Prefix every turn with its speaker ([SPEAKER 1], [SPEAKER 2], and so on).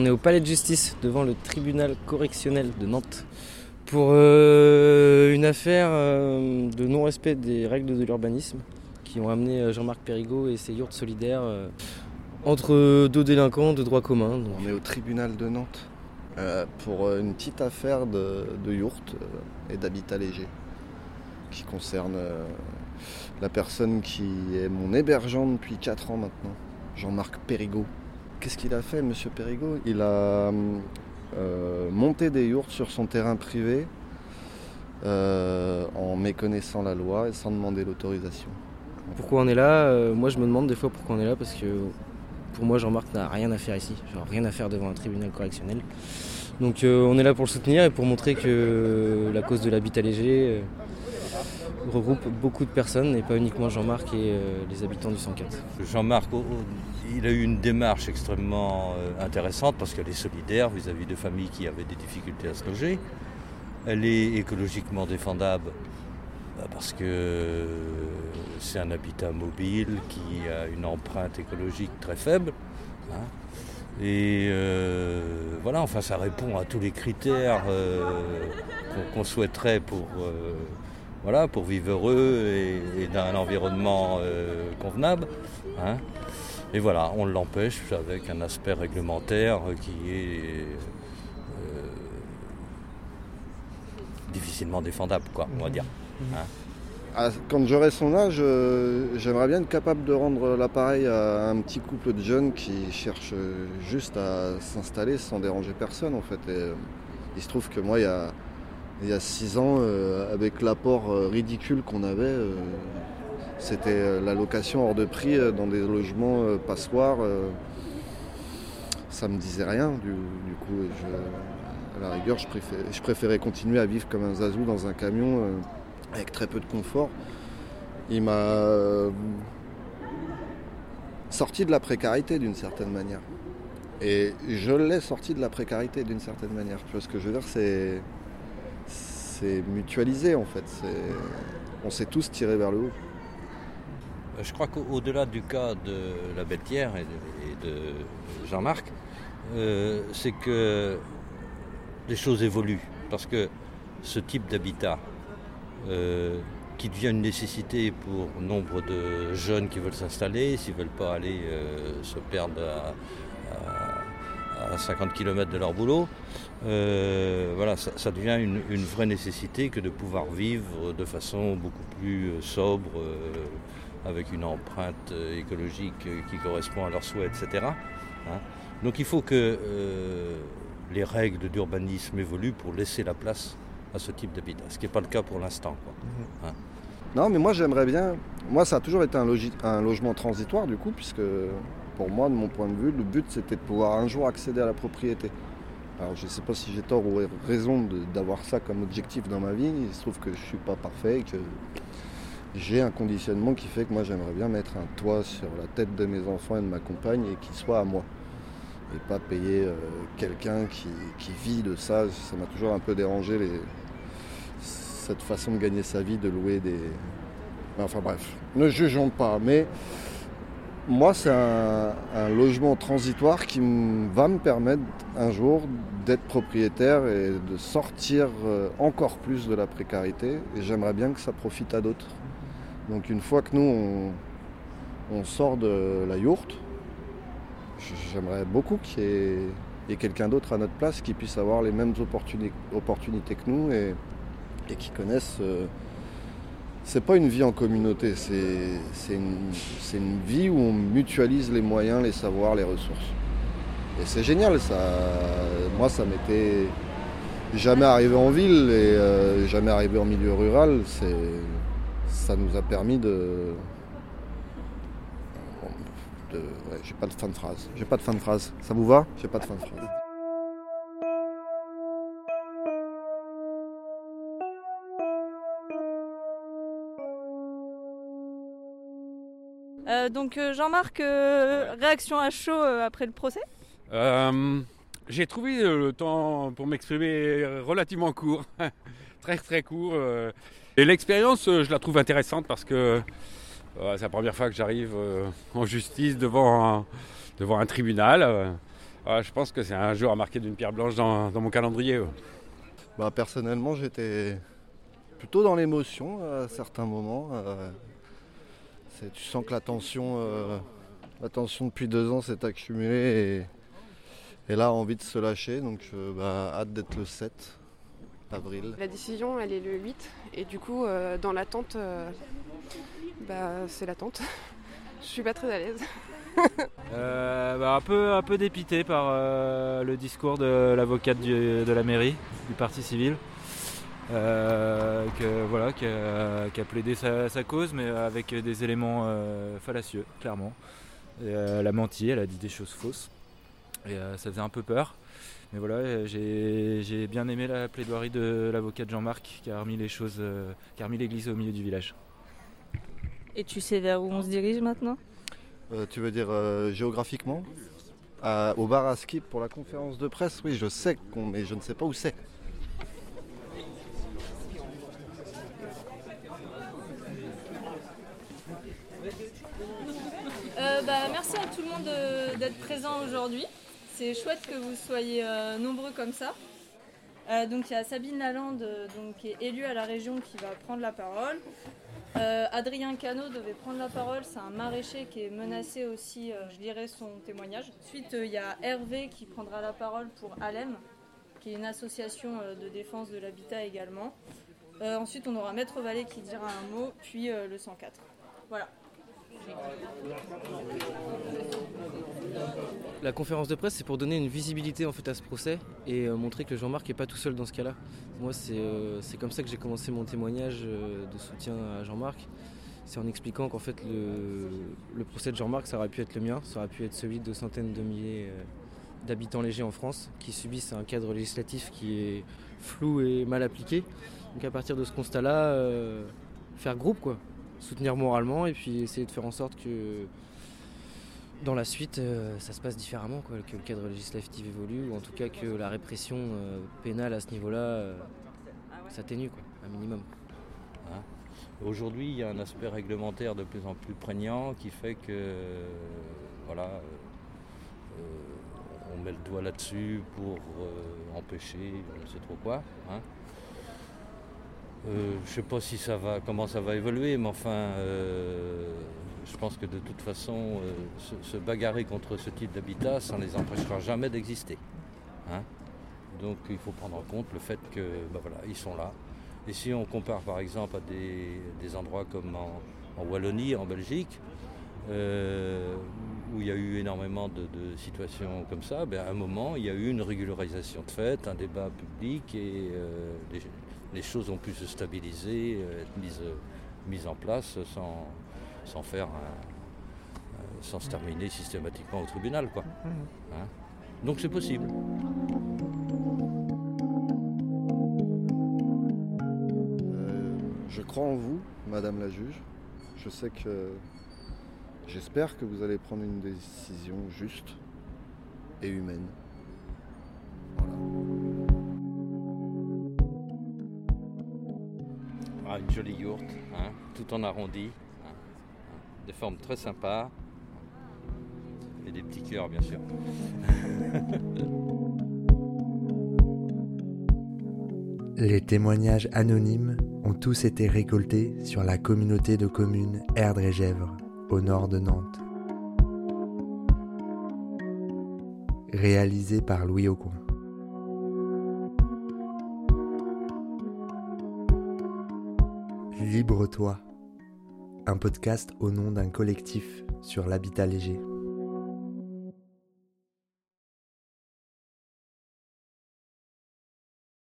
[SPEAKER 1] On est au palais de justice devant le tribunal correctionnel de Nantes pour euh, une affaire euh, de non-respect des règles de l'urbanisme qui ont amené euh, Jean-Marc Perrigot et ses yurts solidaires entre deux délinquants de droit commun.
[SPEAKER 2] On est au tribunal de Nantes pour une petite affaire de, de et d'habitat léger qui concerne la personne qui est mon hébergeant depuis 4 ans maintenant, Jean-Marc Perrigot. Qu'est-ce qu'il a fait, monsieur Perrigot Il a euh, monté des yourtes sur son terrain privé euh, en méconnaissant la loi et sans demander l'autorisation.
[SPEAKER 1] pourquoi on est là? Euh, Moi je me demande des fois pourquoi on est là parce que pour moi Jean-Marc n'a rien à faire ici, genre rien à faire devant un tribunal correctionnel. Donc euh, on est là pour le soutenir et pour montrer que la cause de l'habitat léger euh, regroupe beaucoup de personnes et pas uniquement Jean-Marc et euh, les habitants du 104.
[SPEAKER 3] Jean-Marc, oh, oh, il a eu une démarche extrêmement euh, intéressante parce qu'elle est solidaire vis-à-vis de familles qui avaient des difficultés à se loger. Elle est écologiquement défendable bah, parce que c'est un habitat mobile qui a une empreinte écologique très faible. hein. Et euh, voilà, enfin, ça répond à tous les critères euh, qu'on souhaiterait pour, voilà, pour vivre heureux et, dans un environnement convenable. hein. Et voilà, on l'empêche avec un aspect réglementaire qui est euh, difficilement défendable, quoi, on va dire. hein.
[SPEAKER 2] Ah, Quand j'aurai son âge, euh, j'aimerais bien être capable de rendre l'appareil à un petit couple de jeunes qui cherchent juste à s'installer sans déranger personne en fait. Et, euh, il se trouve que moi, il y a, il y a six ans, euh, avec l'apport ridicule qu'on avait, euh, c'était euh, la location hors de prix euh, dans des logements euh, passoires. ça me disait rien du, coup. à la rigueur, je préférais, continuer à vivre comme un zazou dans un camion. avec très peu de confort. Il m'a sorti de la précarité d'une certaine manière. Et je l'ai sorti de la précarité d'une certaine manière. Tu vois ce que je veux dire C'est mutualisé en fait. On s'est tous tirés vers le haut.
[SPEAKER 3] Je crois qu'au-delà du cas de la Belletière et de, de Jean-Marc, euh, c'est que les choses évoluent. Parce que ce type d'habitat, euh, qui devient une nécessité pour nombre de jeunes qui veulent s'installer, s'ils ne veulent pas aller euh, se perdre à, à- à 50 km de leur boulot, voilà, ça, devient une, vraie nécessité que de pouvoir vivre de façon beaucoup plus sobre, avec une empreinte euh, écologique euh, qui correspond à leurs souhaits, etc. hein. Donc il faut que euh, les règles d'urbanisme évoluent pour laisser la place à ce type d'habitat, ce qui n'est pas le cas pour l'instant. quoi.
[SPEAKER 2] Non, mais moi j'aimerais bien. Moi, ça a toujours été un, logement transitoire du coup, puisque pour moi, de mon point de vue, le but c'était de pouvoir un jour accéder à la propriété. Alors, je ne sais pas si j'ai tort ou raison d'avoir ça comme objectif dans ma vie. Il se trouve que je ne suis pas parfait que j'ai un conditionnement qui fait que moi j'aimerais bien mettre un toit sur la tête de mes enfants et de ma compagne et qu'il soit à moi. Et pas payer euh, quelqu'un qui, vit de ça. Ça m'a toujours un peu dérangé cette façon de gagner sa vie, de louer des. Enfin bref, ne jugeons pas. Mais moi, c'est un, logement transitoire qui va me permettre un jour d'être propriétaire et de sortir euh, encore plus de la précarité. Et j'aimerais bien que ça profite à d'autres. Donc une fois que nous, on, sort de la yourte, j'aimerais beaucoup qu'il y ait quelqu'un d'autre à notre place qui puisse avoir les mêmes opportunités que nous et, qui connaissent. Euh, c'est pas une vie en communauté, c'est une, vie où on mutualise les moyens, les savoirs, les ressources. Et c'est génial, ça. Moi, ça m'était jamais arrivé en ville et euh, jamais arrivé en milieu rural. Ça nous a permis de. j'ai pas de fin de phrase. J'ai pas de fin de phrase. Ça vous va? J'ai pas de fin de phrase.
[SPEAKER 4] Euh, donc euh, Jean-Marc, euh, réaction à chaud après le procès?
[SPEAKER 5] J'ai trouvé le temps pour m'exprimer relativement court, très très court. Et l'expérience, je la trouve intéressante parce que c'est la première fois que j'arrive en justice devant un, devant un tribunal. je pense que c'est un jour à marquer d'une pierre blanche dans, mon calendrier.
[SPEAKER 2] Bah, personnellement, j'étais plutôt dans l'émotion à certains moments tu sens que la tension, euh, depuis deux ans s'est accumulée là envie de se lâcher. Donc euh, bah, hâte d'être le 7 avril.
[SPEAKER 6] La décision elle est le 8 et du coup euh, dans l'attente, bah, c'est l'attente. Je suis pas très à l'aise.
[SPEAKER 7] Bah, un peu, un peu dépité par le discours de l'avocate de la mairie, du parti civil. Euh, voilà, qui a, plaidé sa, cause, mais avec des éléments euh, fallacieux, clairement. elle a menti, elle a dit des choses fausses. Et euh, ça faisait un peu peur. Mais voilà, j'ai bien aimé la plaidoirie de l'avocat de Jean-Marc qui a remis les choses, qui a remis l'église au milieu du village.
[SPEAKER 4] Et tu sais vers où on se dirige maintenant?
[SPEAKER 2] Tu veux dire géographiquement? Au bar à skip pour la conférence de presse? Oui, je sais, mais je ne sais pas où c'est.
[SPEAKER 4] Bah, merci à tout le monde d'être présent aujourd'hui. C'est chouette que vous soyez euh, nombreux comme ça. Euh, donc il y a Sabine Lalande donc, qui est élue à la région qui va prendre la parole. Euh, Adrien Cano devait prendre la parole, c'est un maraîcher qui est menacé aussi, je dirais son témoignage. Ensuite il y a Hervé qui prendra la parole pour Alem, qui est une association de défense de l'habitat également. ensuite on aura Maître Vallée qui dira un mot, puis le 104. Voilà.
[SPEAKER 1] La conférence de presse, c'est pour donner une visibilité en fait à ce procès et euh, montrer que Jean-Marc n'est pas tout seul dans ce cas-là. Moi, c'est euh, comme ça que j'ai commencé mon témoignage euh, de soutien à Jean-Marc. C'est en expliquant qu'en fait, le, procès de Jean-Marc, ça aurait pu être le mien, ça aurait pu être celui de centaines de milliers d'habitants légers en France qui subissent un cadre législatif qui est flou et mal appliqué. Donc à partir de ce constat-là, faire groupe quoi soutenir moralement et puis essayer de faire en sorte que dans la suite euh, ça se passe différemment, quoi, que le cadre législatif évolue ou en tout cas que la répression euh, pénale à ce niveau-là euh, s'atténue, un minimum.
[SPEAKER 3] Hein Aujourd'hui, il y a un aspect réglementaire de plus en plus prégnant qui fait que voilà, on met le doigt là-dessus pour empêcher, je ne sais trop quoi. Hein. Je ne sais pas si ça va, comment ça va évoluer, mais enfin, je pense que de toute façon, euh, se, bagarrer contre ce type d'habitat, ça ne les empêchera jamais d'exister. Hein. Donc il faut prendre en compte le fait que, ben voilà, ils sont là. Et si on compare par exemple à des, endroits comme en, Wallonie, en Belgique, où il y a eu énormément de, situations comme ça, ben à un moment, il y a eu une régularisation de fait, un débat public et les choses ont pu se stabiliser, euh, être mises, en place sans, sans faire euh, sans se terminer systématiquement au tribunal. Quoi. Hein Donc c'est possible.
[SPEAKER 2] Euh, je crois en vous, Madame la juge. Je sais que j'espère que vous allez prendre une décision juste et humaine.
[SPEAKER 3] Ah, une jolie yourte, hein, tout en arrondi, des formes très sympas et des petits cœurs bien sûr.
[SPEAKER 8] Les témoignages anonymes ont tous été récoltés sur la communauté de communes Erdre et Gèvres, au nord de Nantes. réalisé par Louis Aucoin. Libre-toi, un podcast au nom d'un collectif sur l'habitat léger.